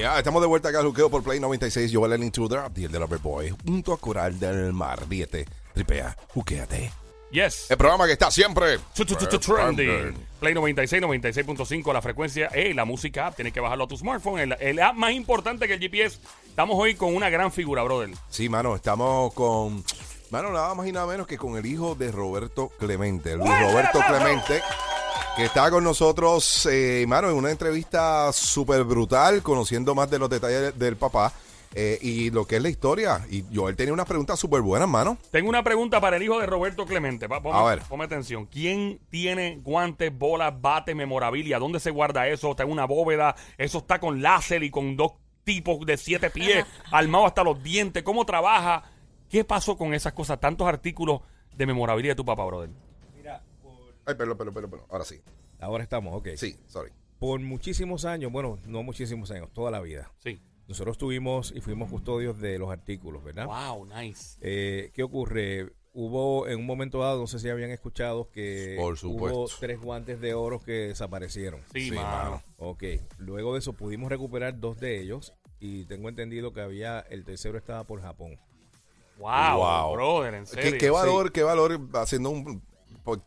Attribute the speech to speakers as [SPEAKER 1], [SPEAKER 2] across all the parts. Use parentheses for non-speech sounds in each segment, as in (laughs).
[SPEAKER 1] Ya, estamos de vuelta acá, por Play 96. Yo, el Intruder, Abdiel de Loverboy, junto a Coral del Mar. Ríete, tripea, juqueate.
[SPEAKER 2] Yes.
[SPEAKER 1] El programa que está siempre.
[SPEAKER 2] Trending. Play 96, 96.5, la frecuencia. Ey, la música app, tienes que bajarlo a tu smartphone. El, el app más importante que el GPS. Estamos hoy con una gran figura, brother.
[SPEAKER 1] Sí, mano, estamos con. Mano, nada más y nada menos que con el hijo de Roberto Clemente. Luis Roberto Clemente, que está con nosotros, eh, mano, en una entrevista súper brutal, conociendo más de los detalles del papá eh, y lo que es la historia. Y yo, él tenía unas preguntas súper buenas, mano.
[SPEAKER 2] Tengo una pregunta para el hijo de Roberto Clemente. Pa- ponme,
[SPEAKER 1] A ver.
[SPEAKER 2] ponme atención. ¿Quién tiene guantes, bolas, bate, memorabilia? ¿Dónde se guarda eso? ¿Está en una bóveda? ¿Eso está con láser y con dos tipos de siete pies, armado hasta los dientes? ¿Cómo trabaja? ¿Qué pasó con esas cosas? Tantos artículos de memorabilia de tu papá, brother.
[SPEAKER 1] Ay, perdón, perdón, perdón, perdón. Ahora sí.
[SPEAKER 3] Ahora estamos, ok.
[SPEAKER 1] Sí, sorry.
[SPEAKER 3] Por muchísimos años, bueno, no muchísimos años, toda la vida.
[SPEAKER 2] Sí.
[SPEAKER 3] Nosotros tuvimos y fuimos custodios de los artículos, ¿verdad?
[SPEAKER 2] Wow, nice.
[SPEAKER 3] Eh, ¿Qué ocurre? Hubo en un momento dado, no sé si habían escuchado que
[SPEAKER 1] Por
[SPEAKER 3] hubo tres guantes de oro que desaparecieron.
[SPEAKER 2] Sí,
[SPEAKER 1] Sí,
[SPEAKER 2] mano.
[SPEAKER 3] Ok, luego de eso pudimos recuperar dos de ellos y tengo entendido que había, el tercero estaba por Japón.
[SPEAKER 2] Wow,
[SPEAKER 1] Wow.
[SPEAKER 2] brother, en
[SPEAKER 1] ¿Qué,
[SPEAKER 2] serio.
[SPEAKER 1] qué valor, qué valor, haciendo un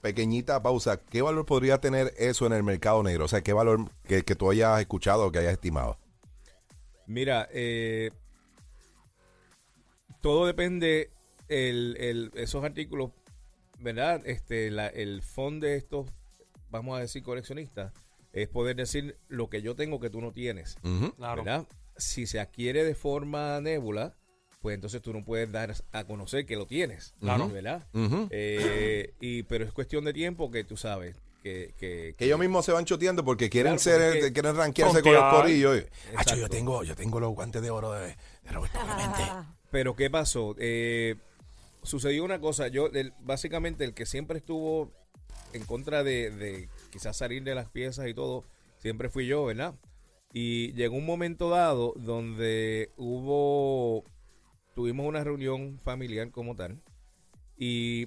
[SPEAKER 1] pequeñita pausa, qué valor podría tener eso en el mercado negro? O sea, qué valor que, que tú hayas escuchado o que hayas estimado.
[SPEAKER 3] Mira, eh, todo depende, el, el- esos artículos, ¿verdad? Este, la- el fondo de estos, vamos a decir, coleccionistas, es poder decir lo que yo tengo que tú no tienes.
[SPEAKER 2] Claro.
[SPEAKER 3] ¿verdad? Si se adquiere de forma nébula, pues entonces tú no puedes dar a conocer que lo tienes,
[SPEAKER 2] Claro.
[SPEAKER 3] ¿verdad? Eh, y, pero es cuestión de tiempo que tú sabes que... que,
[SPEAKER 1] Que ellos mismos se van choteando porque quieren
[SPEAKER 3] Claro,
[SPEAKER 1] ser,
[SPEAKER 3] porque
[SPEAKER 1] quieren rankearse con los corillos. Hacho, yo tengo, yo tengo los guantes de oro de, de Roberto Clemente. (laughs)
[SPEAKER 3] Pero ¿qué pasó? Eh, sucedió una cosa. Yo, el- básicamente, el que siempre estuvo en contra de, de quizás salir de las piezas y todo, siempre fui yo, ¿verdad? Y llegó un momento dado donde hubo, tuvimos una reunión familiar como tal. Y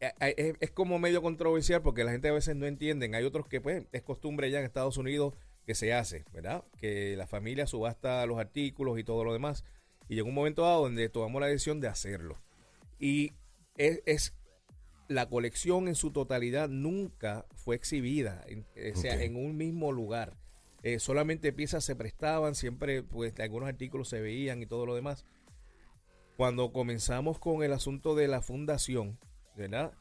[SPEAKER 3] eh, eh, es, es como medio controversial porque la gente a veces no entienden. Hay otros que, pues, es costumbre ya en Estados Unidos que se hace, ¿verdad? Que la familia subasta los artículos y todo lo demás. Y llegó un momento dado donde tomamos la decisión de hacerlo. Y es, es- la colección en su totalidad nunca fue exhibida, en, o sea, en un mismo lugar. Eh, solamente piezas se prestaban, siempre pues algunos artículos se veían y todo lo demás. Cuando comenzamos con el asunto de la fundación, ¿verdad?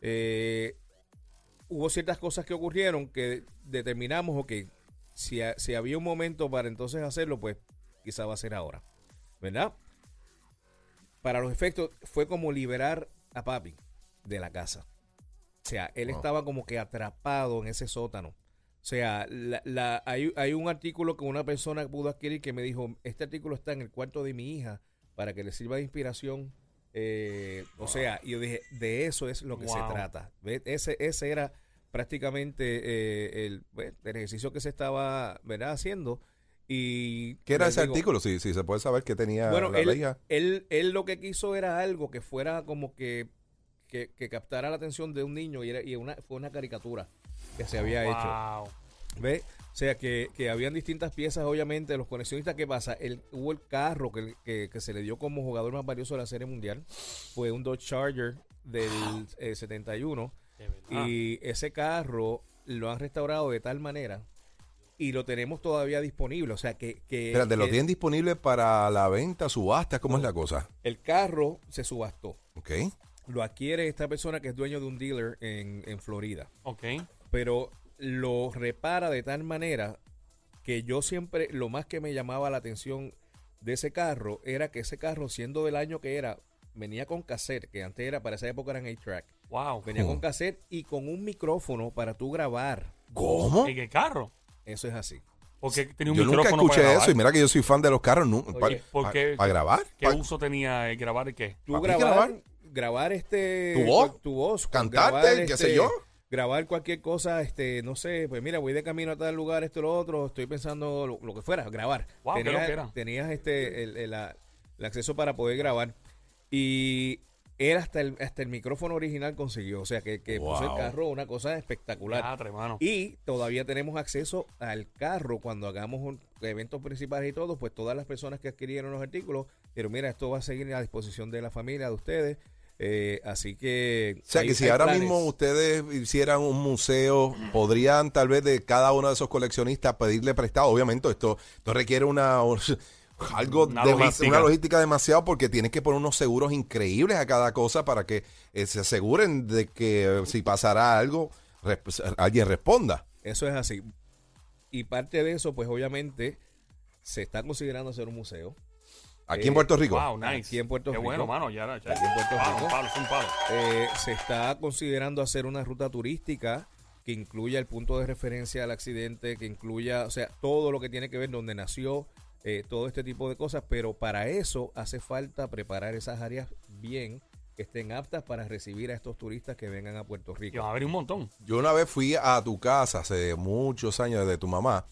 [SPEAKER 3] Eh, hubo ciertas cosas que ocurrieron que determinamos, ok, si, ha- si había un momento para entonces hacerlo, pues quizá va a ser ahora, ¿verdad? Para los efectos, fue como liberar a papi de la casa. O sea, él
[SPEAKER 1] Wow.
[SPEAKER 3] estaba como que atrapado en ese sótano. O sea, la- la- hay, hay un artículo que una persona pudo adquirir que me dijo, este artículo está en el cuarto de mi hija para que le sirva de inspiración. Eh, O sea, yo dije, de eso es lo que se trata. ¿Ves? Ese, ese era prácticamente eh, el, el ejercicio que se estaba ¿verdad? haciendo. Y
[SPEAKER 1] ¿Qué era
[SPEAKER 3] les
[SPEAKER 1] ese
[SPEAKER 3] digo,
[SPEAKER 1] artículo? Si sí, se puede saber que tenía
[SPEAKER 3] Bueno,
[SPEAKER 1] la
[SPEAKER 3] él, él, él lo que quiso era algo que fuera como que, que, que captara la atención de un niño y, era, y una, fue una caricatura que se había hecho.
[SPEAKER 2] Wow.
[SPEAKER 3] ¿Ve? O sea, que, que habían distintas piezas, obviamente, los coleccionistas, ¿qué pasa? El, hubo el carro que, que- que se le dio como jugador más valioso de la Serie Mundial, fue un Dodge Charger del eh, 71,
[SPEAKER 2] De verdad.
[SPEAKER 3] y ese carro lo han restaurado de tal manera y lo tenemos todavía disponible, o sea, que... que
[SPEAKER 1] Espérate, ¿lo tienen disponible para la venta, subasta? ¿Cómo es la cosa?
[SPEAKER 3] el carro se subastó.
[SPEAKER 1] Ok.
[SPEAKER 3] Lo adquiere esta persona que es dueño de un dealer en, en Florida.
[SPEAKER 2] Ok.
[SPEAKER 3] pero lo repara de tal manera que yo siempre, lo más que me llamaba la atención de ese carro era que ese carro, siendo del año que era, venía con cassette, que antes era, para esa época eran 8-track,
[SPEAKER 2] Wow.
[SPEAKER 3] venía con cassette y con un micrófono para tú grabar.
[SPEAKER 1] ¿Cómo?
[SPEAKER 2] ¿En qué carro?
[SPEAKER 3] Eso es así.
[SPEAKER 2] Porque tenía un
[SPEAKER 1] Yo nunca
[SPEAKER 2] micrófono
[SPEAKER 1] escuché
[SPEAKER 2] para grabar.
[SPEAKER 1] eso y mira que yo soy fan de los carros. pa-
[SPEAKER 3] Oye,
[SPEAKER 2] ¿por
[SPEAKER 1] pa-
[SPEAKER 2] qué?
[SPEAKER 1] ¿Para grabar?
[SPEAKER 2] ¿Qué uso tenía el grabar y qué?
[SPEAKER 3] Tú
[SPEAKER 1] ¿Para ti
[SPEAKER 3] grabar,
[SPEAKER 1] grabar?
[SPEAKER 3] grabar, este...
[SPEAKER 1] ¿Tu voz?
[SPEAKER 3] Tu voz.
[SPEAKER 1] ¿Cantarte? ¿Qué sé
[SPEAKER 3] este,
[SPEAKER 1] yo?
[SPEAKER 3] Grabar cualquier cosa, este, no sé, pues mira, voy de camino a tal lugar, esto, lo otro, estoy pensando lo, lo que fuera, grabar.
[SPEAKER 2] Wow,
[SPEAKER 3] tenías, tenías este, el, el- la- el acceso para poder grabar. Y Él hasta el, hasta el micrófono original consiguió. O sea, que, que puso el carro una cosa espectacular.
[SPEAKER 2] Teatro, hermano.
[SPEAKER 3] Y todavía tenemos acceso al carro cuando hagamos un- eventos principales y todo, pues todas las personas que adquirieron los artículos, pero mira, esto va a seguir a disposición de la familia, de ustedes. Eh, así que...
[SPEAKER 1] O sea,
[SPEAKER 3] hay-
[SPEAKER 1] que si ahora
[SPEAKER 3] planes.
[SPEAKER 1] mismo ustedes hicieran un museo, podrían tal vez de cada uno de esos coleccionistas pedirle prestado. Obviamente, esto, esto requiere una (laughs) algo
[SPEAKER 2] Una
[SPEAKER 1] demas-
[SPEAKER 2] logística.
[SPEAKER 1] una logística demasiado porque tienes que poner unos seguros increíbles a cada cosa para que eh, se aseguren de que eh, si pasará algo, resp- alguien responda.
[SPEAKER 3] Eso es así. Y parte de eso, pues obviamente, se está considerando hacer un museo.
[SPEAKER 1] Aquí
[SPEAKER 3] Eh,
[SPEAKER 1] en Puerto Rico.
[SPEAKER 2] Wow, nice.
[SPEAKER 3] Aquí en Puerto
[SPEAKER 2] Qué
[SPEAKER 3] Rico.
[SPEAKER 2] bueno, mano. Ya, ya.
[SPEAKER 3] Aquí en Puerto
[SPEAKER 2] Palo,
[SPEAKER 3] Rico.
[SPEAKER 2] un palo, es un palo.
[SPEAKER 3] Eh, se está considerando hacer una ruta turística que incluya el punto de referencia al accidente, que incluya, o sea, todo lo que tiene que ver donde nació, eh, todo este tipo de cosas, pero para eso hace falta preparar esas áreas bien, que estén aptas para recibir a estos turistas que vengan a Puerto
[SPEAKER 2] Y
[SPEAKER 3] Rico.
[SPEAKER 2] van a abrir un montón.
[SPEAKER 1] Yo una vez fui a tu casa hace muchos años de tu mamá.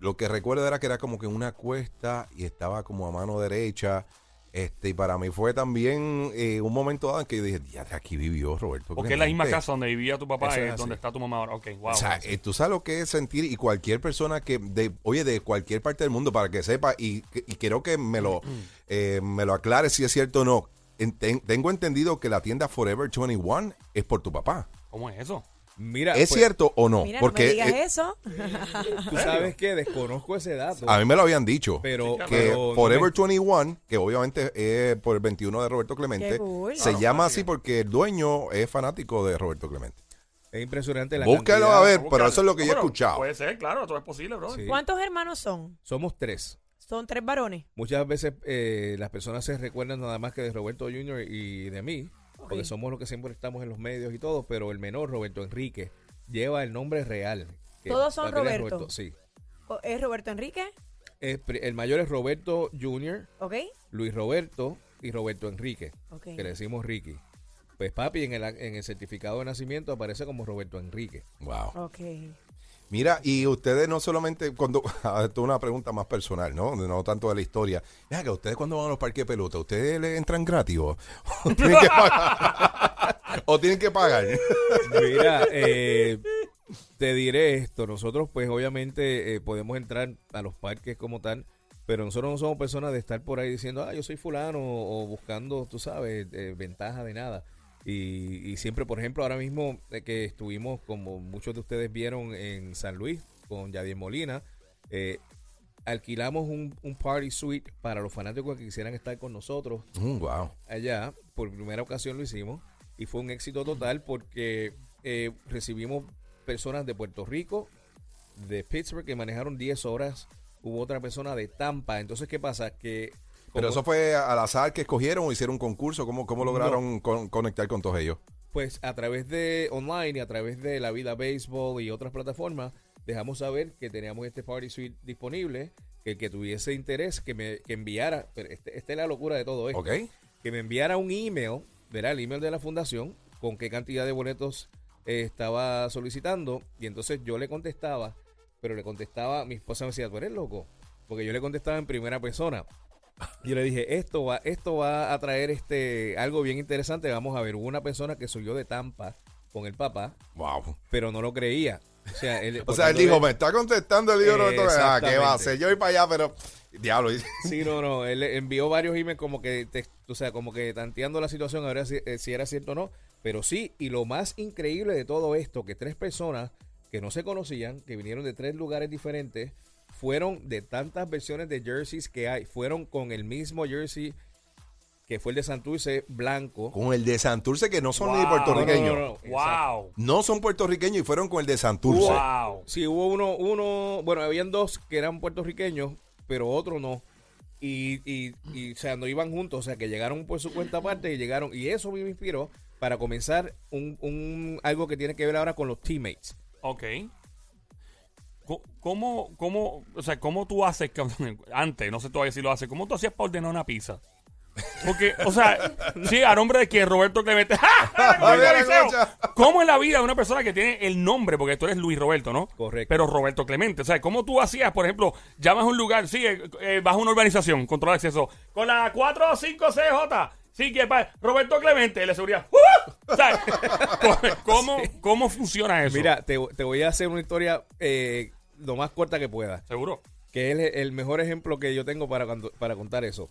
[SPEAKER 1] Lo que recuerdo era que era como que una cuesta y estaba como a mano derecha. Este, y para mí fue también eh, un momento dado en que yo dije, ya aquí vivió Roberto.
[SPEAKER 2] Porque es la misma
[SPEAKER 1] Clemente".
[SPEAKER 2] casa donde vivía tu papá,
[SPEAKER 3] es así.
[SPEAKER 2] donde está tu mamá ahora. Ok, wow.
[SPEAKER 1] O sea, eh, tú sabes lo que es sentir y cualquier persona que, de, oye, de cualquier parte del mundo, para que sepa, y, y quiero que me lo, eh, me lo aclare si es cierto o no. En- ten- tengo entendido que la tienda Forever 21 es por tu papá.
[SPEAKER 2] ¿Cómo es eso?
[SPEAKER 3] Mira,
[SPEAKER 1] ¿Es
[SPEAKER 3] pues,
[SPEAKER 1] cierto o no?
[SPEAKER 4] Mira,
[SPEAKER 1] Porque
[SPEAKER 4] no me digas
[SPEAKER 1] eh,
[SPEAKER 4] eso. (laughs)
[SPEAKER 3] tú sabes que desconozco ese dato,
[SPEAKER 1] a mí me lo habían dicho.
[SPEAKER 3] pero,
[SPEAKER 2] Sí,
[SPEAKER 1] que
[SPEAKER 3] pero no
[SPEAKER 1] Forever
[SPEAKER 3] me-
[SPEAKER 1] 21, que obviamente es por el 21 de Roberto Clemente,
[SPEAKER 4] cool.
[SPEAKER 1] se
[SPEAKER 2] Claro,
[SPEAKER 1] llama
[SPEAKER 2] claro.
[SPEAKER 1] así porque el dueño es fanático de Roberto Clemente.
[SPEAKER 3] es impresionante la
[SPEAKER 1] Búscalo
[SPEAKER 3] cantidad.
[SPEAKER 1] a ver, pero eso es lo que yo he escuchado.
[SPEAKER 2] Puede ser, claro, todo es posible, bro.
[SPEAKER 3] Sí.
[SPEAKER 4] ¿Cuántos hermanos son?
[SPEAKER 3] Somos tres.
[SPEAKER 4] Son tres varones.
[SPEAKER 3] Muchas veces eh, las personas se recuerdan nada más que de Roberto Jr. y de mí, porque somos los que siempre estamos en los medios y todo, pero el menor, Roberto Enrique, lleva el nombre real.
[SPEAKER 4] ¿Todos son
[SPEAKER 3] es
[SPEAKER 4] Roberto?
[SPEAKER 3] Sí.
[SPEAKER 4] ¿Es Roberto Enrique?
[SPEAKER 3] Es el mayor es Roberto Jr.,
[SPEAKER 4] ¿Ok?
[SPEAKER 3] Luis Roberto y Roberto Enrique,
[SPEAKER 4] Ok.
[SPEAKER 3] que le decimos Ricky. Pues papi en el, en el certificado de nacimiento aparece como Roberto Enrique.
[SPEAKER 1] Wow.
[SPEAKER 4] Ok.
[SPEAKER 1] Mira, y ustedes no solamente, cuando, (laughs) esto es una pregunta más personal, ¿no? No tanto de la historia. Mira, que ustedes cuando van a los parques de pelota, ¿ustedes le entran gratis o, o (laughs) tienen que pagar? (laughs) ¿O tienen que pagar?
[SPEAKER 3] Mira, eh, te diré esto. Nosotros, pues, obviamente, eh, podemos entrar a los parques como tal, pero nosotros no somos personas de estar por ahí diciendo, ah, yo soy fulano, o, buscando, tú sabes, eh, ventaja de nada. Y, y siempre, por ejemplo, ahora mismo eh, que estuvimos, como muchos de ustedes vieron en San Luis, con Yadier Molina, eh, alquilamos un, un party suite para los fanáticos que quisieran estar con nosotros
[SPEAKER 1] Mm, wow.
[SPEAKER 3] allá, por primera ocasión lo hicimos, y fue un éxito total porque eh, recibimos personas de Puerto Rico, de Pittsburgh, que manejaron 10 horas, hubo otra persona de Tampa, entonces, ¿qué pasa? Que...
[SPEAKER 1] Pero eso fue al azar que escogieron o hicieron un concurso. ¿Cómo, cómo lograron con- conectar con todos ellos?
[SPEAKER 3] Pues a través de online y a través de La Vida Béisbol y otras plataformas, dejamos saber que teníamos este Party Suite disponible, que el que tuviese interés, que me que enviara, pero este- esta es la locura de todo esto, que me enviara un email, verá, el email de la fundación, con qué cantidad de boletos eh, estaba solicitando, y entonces yo le contestaba, pero le contestaba, mi esposa me decía, tú eres loco, porque yo le contestaba en primera persona. Yo le dije, esto va, esto va a traer este algo bien interesante. Vamos a ver, hubo una persona que subió de Tampa con el papá,
[SPEAKER 1] Wow.
[SPEAKER 3] pero no lo creía. O sea, él, (laughs)
[SPEAKER 1] O sea, él dijo, me está contestando el libro. Ah, ¿qué va a hacer? Yo voy para allá, pero... Diablo.
[SPEAKER 3] Sí, no, no. Él envió varios emails como que, te- o sea, como que tanteando la situación a ver si, eh, si era cierto o no. Pero sí, y lo más increíble de todo esto, que tres personas que no se conocían, que vinieron de tres lugares diferentes, fueron de tantas versiones de jerseys que hay, fueron con el mismo jersey que fue el de Santurce blanco.
[SPEAKER 1] Con el de Santurce, que no son ni puertorriqueños.
[SPEAKER 3] No, no, no, no.
[SPEAKER 2] Wow.
[SPEAKER 1] No son puertorriqueños y fueron con el de Santurce.
[SPEAKER 2] Wow.
[SPEAKER 3] Sí, hubo uno, uno, bueno, habían dos que eran puertorriqueños, pero otro no. Y, y, y, o sea, no iban juntos, o sea, que llegaron por su cuenta aparte y llegaron, y eso me inspiró para comenzar un, un algo que tiene que ver ahora con los teammates.
[SPEAKER 2] Ok. ¿Cómo, cómo, o sea, cómo tú haces, (laughs) antes, no sé todavía si lo haces, cómo tú hacías para ordenar una pizza? Porque, o sea, sí, a nombre de que Roberto Clemente. ¡Ja!
[SPEAKER 1] Escucha.
[SPEAKER 2] ¿Cómo en la vida de una persona que tiene el nombre? Porque tú eres Luis Roberto, ¿no?
[SPEAKER 3] Correcto.
[SPEAKER 2] Pero Roberto Clemente. O sea, ¿cómo tú hacías, por ejemplo, llamas a un lugar, sí, eh, eh, vas a una urbanización, control de acceso, con la 45CJ, Sí, que Roberto Clemente, la seguridad. ¡Uh! (laughs) (laughs) ¿Cómo, cómo funciona eso?
[SPEAKER 3] Mira, te, te voy a hacer una historia eh, lo más corta que pueda.
[SPEAKER 2] Seguro.
[SPEAKER 3] que es el, mejor ejemplo que yo tengo para, cuando- para contar eso.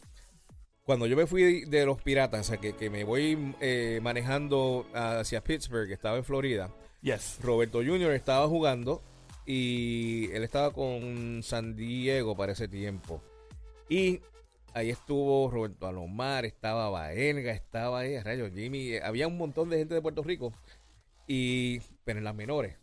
[SPEAKER 3] Cuando yo me fui de los piratas, o sea, que, que me voy eh, manejando hacia Pittsburgh, que estaba en Florida,
[SPEAKER 2] Yes.
[SPEAKER 3] Roberto Jr. estaba jugando y él estaba con San Diego para ese tiempo. Y ahí estuvo Roberto Alomar, estaba Baelga, estaba ahí, rayos, Jimmy, eh, había un montón de gente de Puerto Rico, y pero en las menores.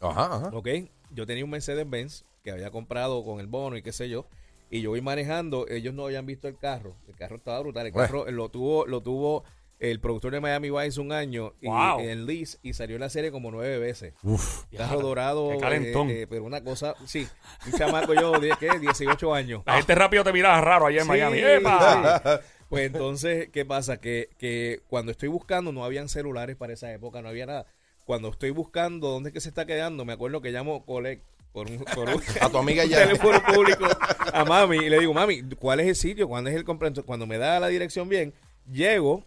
[SPEAKER 1] Ajá, ajá.
[SPEAKER 3] Ok, yo tenía un Mercedes-Benz que había comprado con el bono y qué sé yo. Y yo voy manejando, ellos no habían visto el carro. El carro estaba brutal. El
[SPEAKER 1] Bueno.
[SPEAKER 3] carro lo tuvo, lo tuvo el productor de Miami Vice un año y
[SPEAKER 2] Wow.
[SPEAKER 3] en lease y salió en la serie como nueve veces.
[SPEAKER 1] Uf.
[SPEAKER 3] Carro dorado,
[SPEAKER 2] Qué calentón.
[SPEAKER 3] eh, eh, pero una cosa, sí, un chamaco yo, de, ¿qué? 18 años.
[SPEAKER 2] La gente rápido te miraba raro allá en
[SPEAKER 3] Sí,
[SPEAKER 2] Miami. ¡Epa!
[SPEAKER 3] sí. (laughs) Pues entonces, ¿qué pasa? Que, que cuando estoy buscando, no habían celulares para esa época, no había nada. Cuando estoy buscando dónde es que se está quedando, me acuerdo que llamo Collect por un, por un- (laughs)
[SPEAKER 1] A tu amiga (laughs) ya.
[SPEAKER 3] teléfono público a mami y le digo, mami, ¿cuál es el sitio? ¿Cuándo es el completo? Cuando me da la dirección bien, llego,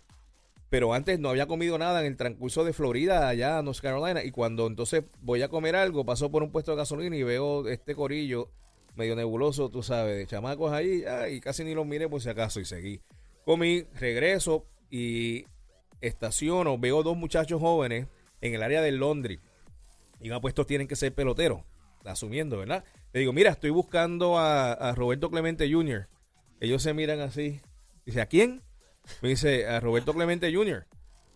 [SPEAKER 3] pero antes no había comido nada en el transcurso de Florida, allá en North Carolina, y cuando entonces voy a comer algo, paso por un puesto de gasolina y veo este corillo medio nebuloso, tú sabes, de chamacos ahí, ah, y casi ni los miré por si acaso y seguí. Comí, regreso y estaciono, veo dos muchachos jóvenes en el área del Londres. Y me puestos tienen que ser peloteros, asumiendo, ¿verdad? Le digo, mira, estoy buscando a, a Roberto Clemente Jr. Ellos se miran así. Dice, ¿a quién? Me dice, a Roberto Clemente Jr.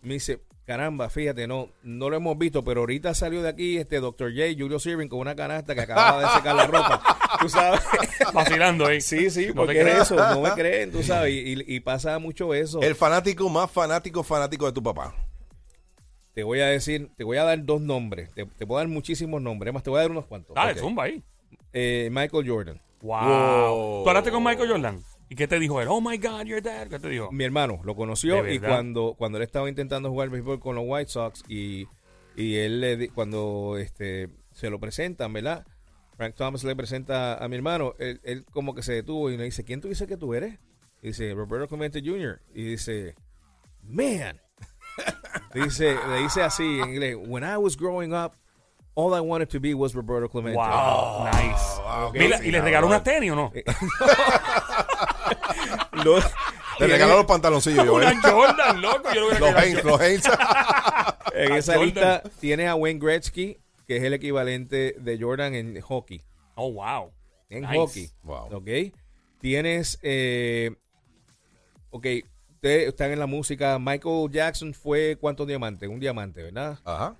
[SPEAKER 3] Me dice, caramba, fíjate, no, no lo hemos visto, pero ahorita salió de aquí este Dr. J, Julio Sirvin, con una canasta que acababa de secar la ropa. Tú sabes. (laughs)
[SPEAKER 2] Vacilando ahí.
[SPEAKER 3] Sí, sí,
[SPEAKER 2] No
[SPEAKER 3] porque es eso, no me creen, tú sabes, y, y- y pasa mucho eso.
[SPEAKER 1] El fanático más fanático, fanático de tu papá.
[SPEAKER 3] Te voy a decir, te voy a dar dos nombres, te, te puedo dar muchísimos nombres, más te voy a dar unos cuantos.
[SPEAKER 2] Dale,
[SPEAKER 3] Ok.
[SPEAKER 2] zumba ahí.
[SPEAKER 3] Eh, Michael Jordan,
[SPEAKER 2] Wow.
[SPEAKER 1] Wow.
[SPEAKER 2] ¿Tú hablaste con Michael Jordan? ¿Y qué te dijo él? Oh my God, you're dead. ¿Qué te dijo?
[SPEAKER 3] mi hermano, lo conoció
[SPEAKER 2] ¿De
[SPEAKER 3] y cuando, cuando él estaba intentando jugar béisbol con los White Sox y, y él le di- cuando este se lo presentan, ¿verdad? Frank Thomas le presenta a mi hermano, él, él como que se detuvo y le dice, ¿quién tú dices que tú eres? Y dice, Roberto Clemente Jr. Y dice, man. Dice, le dice así en inglés, when I was growing up, all I wanted to be was Roberto Clemente.
[SPEAKER 2] Wow, nice.
[SPEAKER 1] wow,
[SPEAKER 2] Mira,
[SPEAKER 1] sí,
[SPEAKER 2] ¿Y le regaló una tenis o no? (laughs) (laughs)
[SPEAKER 3] Lo-
[SPEAKER 1] Te regaló los pantaloncillos, yo.
[SPEAKER 2] Una Jordan, loco. Yo
[SPEAKER 1] Los Hanes, los Hanes. (laughs)
[SPEAKER 3] En esa
[SPEAKER 2] Jordan.
[SPEAKER 3] lista tienes a Wayne Gretzky, que es el equivalente de Jordan en hockey.
[SPEAKER 2] Oh, wow.
[SPEAKER 3] En
[SPEAKER 2] Nice.
[SPEAKER 3] hockey.
[SPEAKER 1] Wow.
[SPEAKER 3] ¿Ok? Tienes. Eh, ok, ustedes están en la música. Michael Jackson fue ¿cuántos diamantes? Un diamante, ¿verdad?
[SPEAKER 1] Ajá.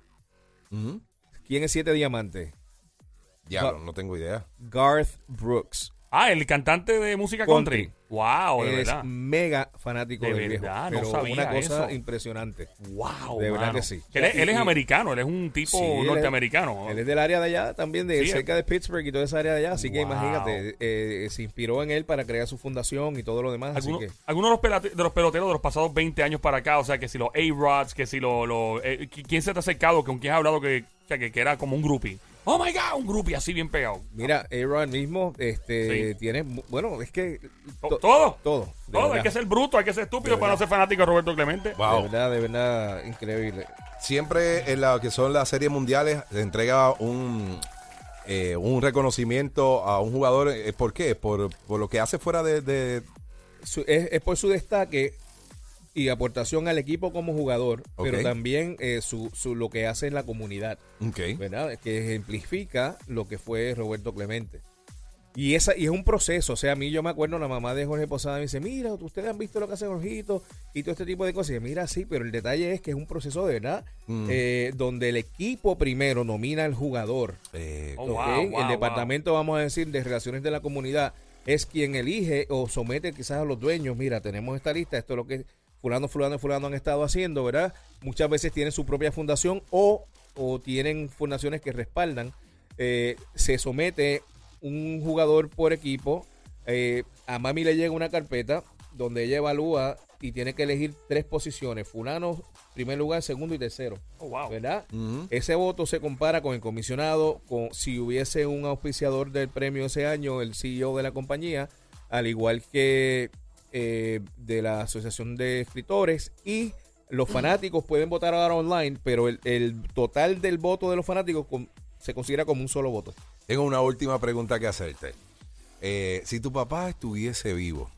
[SPEAKER 3] ¿Quién es siete diamantes?
[SPEAKER 1] Diablo, no tengo idea.
[SPEAKER 3] Garth Brooks.
[SPEAKER 2] Ah, el cantante de música country.
[SPEAKER 3] Country.
[SPEAKER 2] Wow, de
[SPEAKER 3] es
[SPEAKER 2] verdad.
[SPEAKER 3] mega fanático
[SPEAKER 2] De
[SPEAKER 3] del viejo.
[SPEAKER 2] verdad, no
[SPEAKER 3] pero
[SPEAKER 2] sabía
[SPEAKER 3] una cosa
[SPEAKER 2] eso.
[SPEAKER 3] impresionante.
[SPEAKER 2] Wow.
[SPEAKER 3] De verdad
[SPEAKER 2] mano.
[SPEAKER 3] que sí.
[SPEAKER 2] Él, es- él es americano, él es un tipo
[SPEAKER 3] Sí, él es-
[SPEAKER 2] norteamericano.
[SPEAKER 3] Él es del área de allá también, de
[SPEAKER 2] Sí,
[SPEAKER 3] cerca de Pittsburgh y toda esa área de allá. Así que imagínate, eh, se inspiró en él para crear su fundación y todo lo demás. Así
[SPEAKER 2] Algunos,
[SPEAKER 3] que
[SPEAKER 2] algunos de, los pelate- de los peloteros de los pasados 20 años para acá, o sea, que si los A-Rods, que si los... los, eh, ¿Quién se te ha acercado? ¿Con quién has hablado que, sea, que, que era como un groupie? Oh, my God, un groupie así bien pegado.
[SPEAKER 3] Mira, Aaron mismo este,
[SPEAKER 2] Sí.
[SPEAKER 3] tiene, bueno, es que...
[SPEAKER 2] To-
[SPEAKER 3] to-
[SPEAKER 2] ¿Todo?
[SPEAKER 3] Todo. de
[SPEAKER 2] Todo, hay
[SPEAKER 3] verdad.
[SPEAKER 2] que ser bruto, hay que ser estúpido para no ser fanático de Roberto Clemente.
[SPEAKER 3] De
[SPEAKER 1] Wow.
[SPEAKER 3] verdad, de verdad, increíble.
[SPEAKER 1] Siempre en la que son las series mundiales se entrega un eh, un reconocimiento a un jugador. eh, ¿Por qué? Por, por lo que hace fuera de, de-
[SPEAKER 3] Su- es, es por su destaque y aportación al equipo como jugador, pero también eh, su, su- lo que hace en la comunidad,
[SPEAKER 1] Ok.
[SPEAKER 3] ¿verdad? Que ejemplifica lo que fue Roberto Clemente. Y, esa, y es un proceso, o sea, a mí yo me acuerdo, la mamá de Jorge Posada me dice, mira, ustedes han visto lo que hace Jorgito y todo este tipo de cosas. Y yo, mira, sí, pero el detalle es que es un proceso de verdad,
[SPEAKER 1] Mm.
[SPEAKER 3] eh, donde el equipo primero nomina al jugador.
[SPEAKER 1] Eh,
[SPEAKER 2] Oh,
[SPEAKER 3] ¿ok?
[SPEAKER 2] wow, wow,
[SPEAKER 3] el departamento, vamos a decir, de relaciones de la comunidad es quien elige o somete quizás a los dueños, mira, tenemos esta lista, esto es lo que fulano, fulano, fulano han estado haciendo, ¿verdad? Muchas veces tienen su propia fundación o, o tienen fundaciones que respaldan. Eh, se somete un jugador por equipo, eh, a Mami le llega una carpeta donde ella evalúa y tiene que elegir tres posiciones, fulano, primer lugar, segundo y tercero.
[SPEAKER 2] Oh, wow.
[SPEAKER 3] ¿Verdad? Ese voto se compara con el comisionado, con si hubiese un auspiciador del premio ese año, el CEO de la compañía, al igual que eh, de la Asociación de Escritores y los fanáticos pueden votar ahora online, pero el, el total del voto de los fanáticos se considera como un solo voto.
[SPEAKER 1] Tengo una última pregunta que hacerte. Eh, si tu papá estuviese vivo,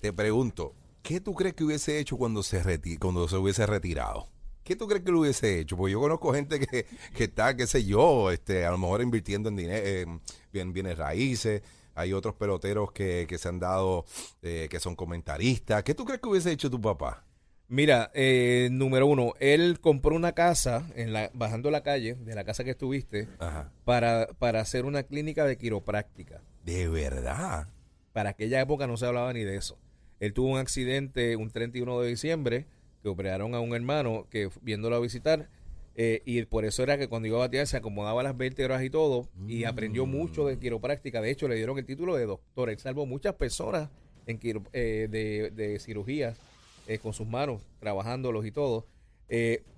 [SPEAKER 1] te pregunto, ¿qué tú crees que hubiese hecho cuando se, reti- cuando se hubiese retirado? ¿Qué tú crees que lo hubiese hecho? Porque yo conozco gente que, que está, qué sé yo, este, a lo mejor invirtiendo en bienes raíces. Hay otros peloteros que, que se han dado, eh, que son comentaristas. ¿Qué tú crees que hubiese hecho tu papá?
[SPEAKER 3] Mira, eh, número uno, él compró una casa en la, bajando la calle de la casa que estuviste
[SPEAKER 1] Ajá.
[SPEAKER 3] para, para hacer una clínica de quiropráctica.
[SPEAKER 1] De verdad.
[SPEAKER 3] Para aquella época no se hablaba ni de eso. Él tuvo un accidente un 31 de diciembre que operaron a un hermano que viéndolo a visitar eh, y por eso era que cuando iba a batear se acomodaba las vértebras y todo y aprendió mucho de quiropráctica. De hecho, le dieron el título de doctor. Él salvó muchas personas en quiro- eh, de, de cirugías eh, con sus manos, trabajándolos y todo.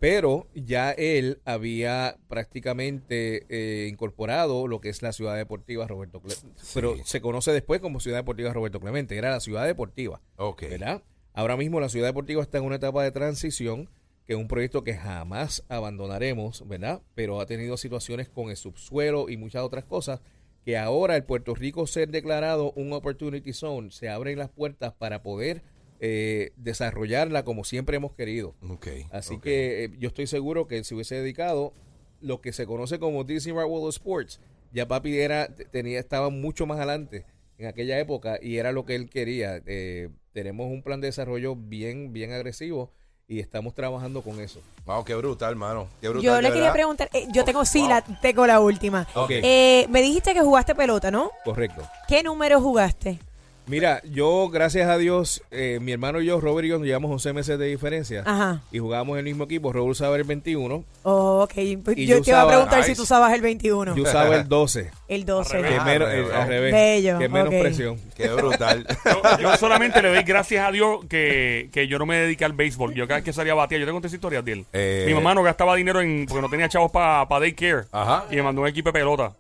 [SPEAKER 3] Pero ya él había prácticamente eh, incorporado lo que es la ciudad deportiva Roberto Clemente. Pero se conoce después como ciudad deportiva Roberto Clemente. Era la ciudad deportiva. ¿verdad? Ahora mismo la ciudad deportiva está en una etapa de transición, que es un proyecto que jamás abandonaremos, ¿verdad? Pero ha tenido situaciones con el subsuelo y muchas otras cosas que ahora el Puerto Rico ser declarado un Opportunity Zone, se abren las puertas para poder eh, desarrollarla como siempre hemos querido.
[SPEAKER 1] Ok.
[SPEAKER 3] Así que eh, yo estoy seguro que se hubiese dedicado lo que se conoce como Disney World of Sports. Ya papi era, te- tenía, estaba mucho más adelante en aquella época y era lo que él quería. Eh, tenemos un plan de desarrollo bien, bien agresivo y estamos trabajando con eso.
[SPEAKER 1] Wow, qué brutal, hermano. Qué brutal.
[SPEAKER 4] Yo le quería
[SPEAKER 1] verdad.
[SPEAKER 4] preguntar, eh, yo tengo, sí,
[SPEAKER 1] Wow.
[SPEAKER 4] la, tengo la última.
[SPEAKER 3] Ok.
[SPEAKER 4] Eh, me dijiste que jugaste pelota, ¿no?
[SPEAKER 3] Correcto.
[SPEAKER 4] ¿Qué número jugaste?
[SPEAKER 3] Mira, yo, gracias a Dios, eh, mi hermano y yo, Robert y yo, nos llevamos 11 meses de diferencia
[SPEAKER 4] Ajá.
[SPEAKER 3] y jugábamos en el mismo equipo. Robert usaba el 21,
[SPEAKER 4] Oh, ok. Pues
[SPEAKER 3] Y
[SPEAKER 4] yo
[SPEAKER 3] yo
[SPEAKER 4] te iba a preguntar
[SPEAKER 1] Nice.
[SPEAKER 4] si tú usabas el 21.
[SPEAKER 3] yo usaba el 12,
[SPEAKER 4] el 12.
[SPEAKER 2] Al
[SPEAKER 3] que menos,
[SPEAKER 1] Ah,
[SPEAKER 3] eh, al revés,
[SPEAKER 4] Bello,
[SPEAKER 3] que menos presión.
[SPEAKER 1] Qué brutal. (laughs)
[SPEAKER 2] Yo, yo solamente le doy gracias a Dios que, que yo no me dediqué al béisbol. Yo cada vez que salía a batear, yo tengo esta historia de él.
[SPEAKER 1] Eh.
[SPEAKER 2] Mi mamá no gastaba dinero en porque no tenía chavos para daycare.
[SPEAKER 1] Ajá.
[SPEAKER 2] Y me mandó un equipo de pelota.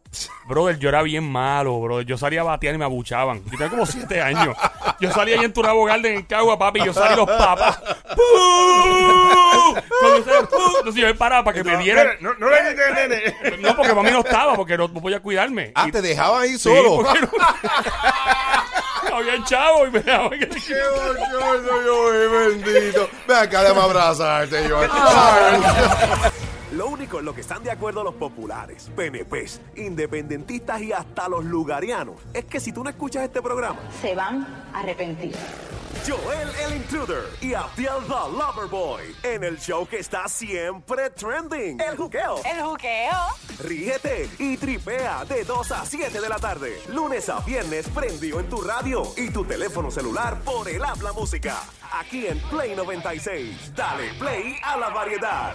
[SPEAKER 2] Brother, yo era bien malo, brother. Yo salía a batear y me abuchaban. Yo tenía como siete años. Yo salía ahí en Turabo Garden, en Cagua, papi, y yo salí los papas. (laughs) ¡Pum! Cuando yo me paraba para que me dieran.
[SPEAKER 1] No, no le quites, nene.
[SPEAKER 2] No, porque para mí no estaba, porque no, no podía cuidarme.
[SPEAKER 1] Ah,
[SPEAKER 2] Y-
[SPEAKER 1] te dejaban ahí
[SPEAKER 2] sí,
[SPEAKER 1] solo.
[SPEAKER 2] no- (laughs) Había chavo y me dejaban que-
[SPEAKER 1] Qué bochorno, yo, bendito. Ven acá, déjame abrazarte, yo.
[SPEAKER 5] Lo único en lo que están de acuerdo los populares, PNPs, independentistas y hasta los lugarianos es que si tú no escuchas este programa,
[SPEAKER 6] se van a arrepentir.
[SPEAKER 5] Joel el Intruder y Abdiel the Loverboy en el show que está siempre trending, El Juqueo.
[SPEAKER 6] El juqueo.
[SPEAKER 5] Ríete y tripea de 2 a 7 de la tarde, lunes a viernes prendido en tu radio y tu teléfono celular por el habla música. Aquí en Play 96. Dale play a la variedad.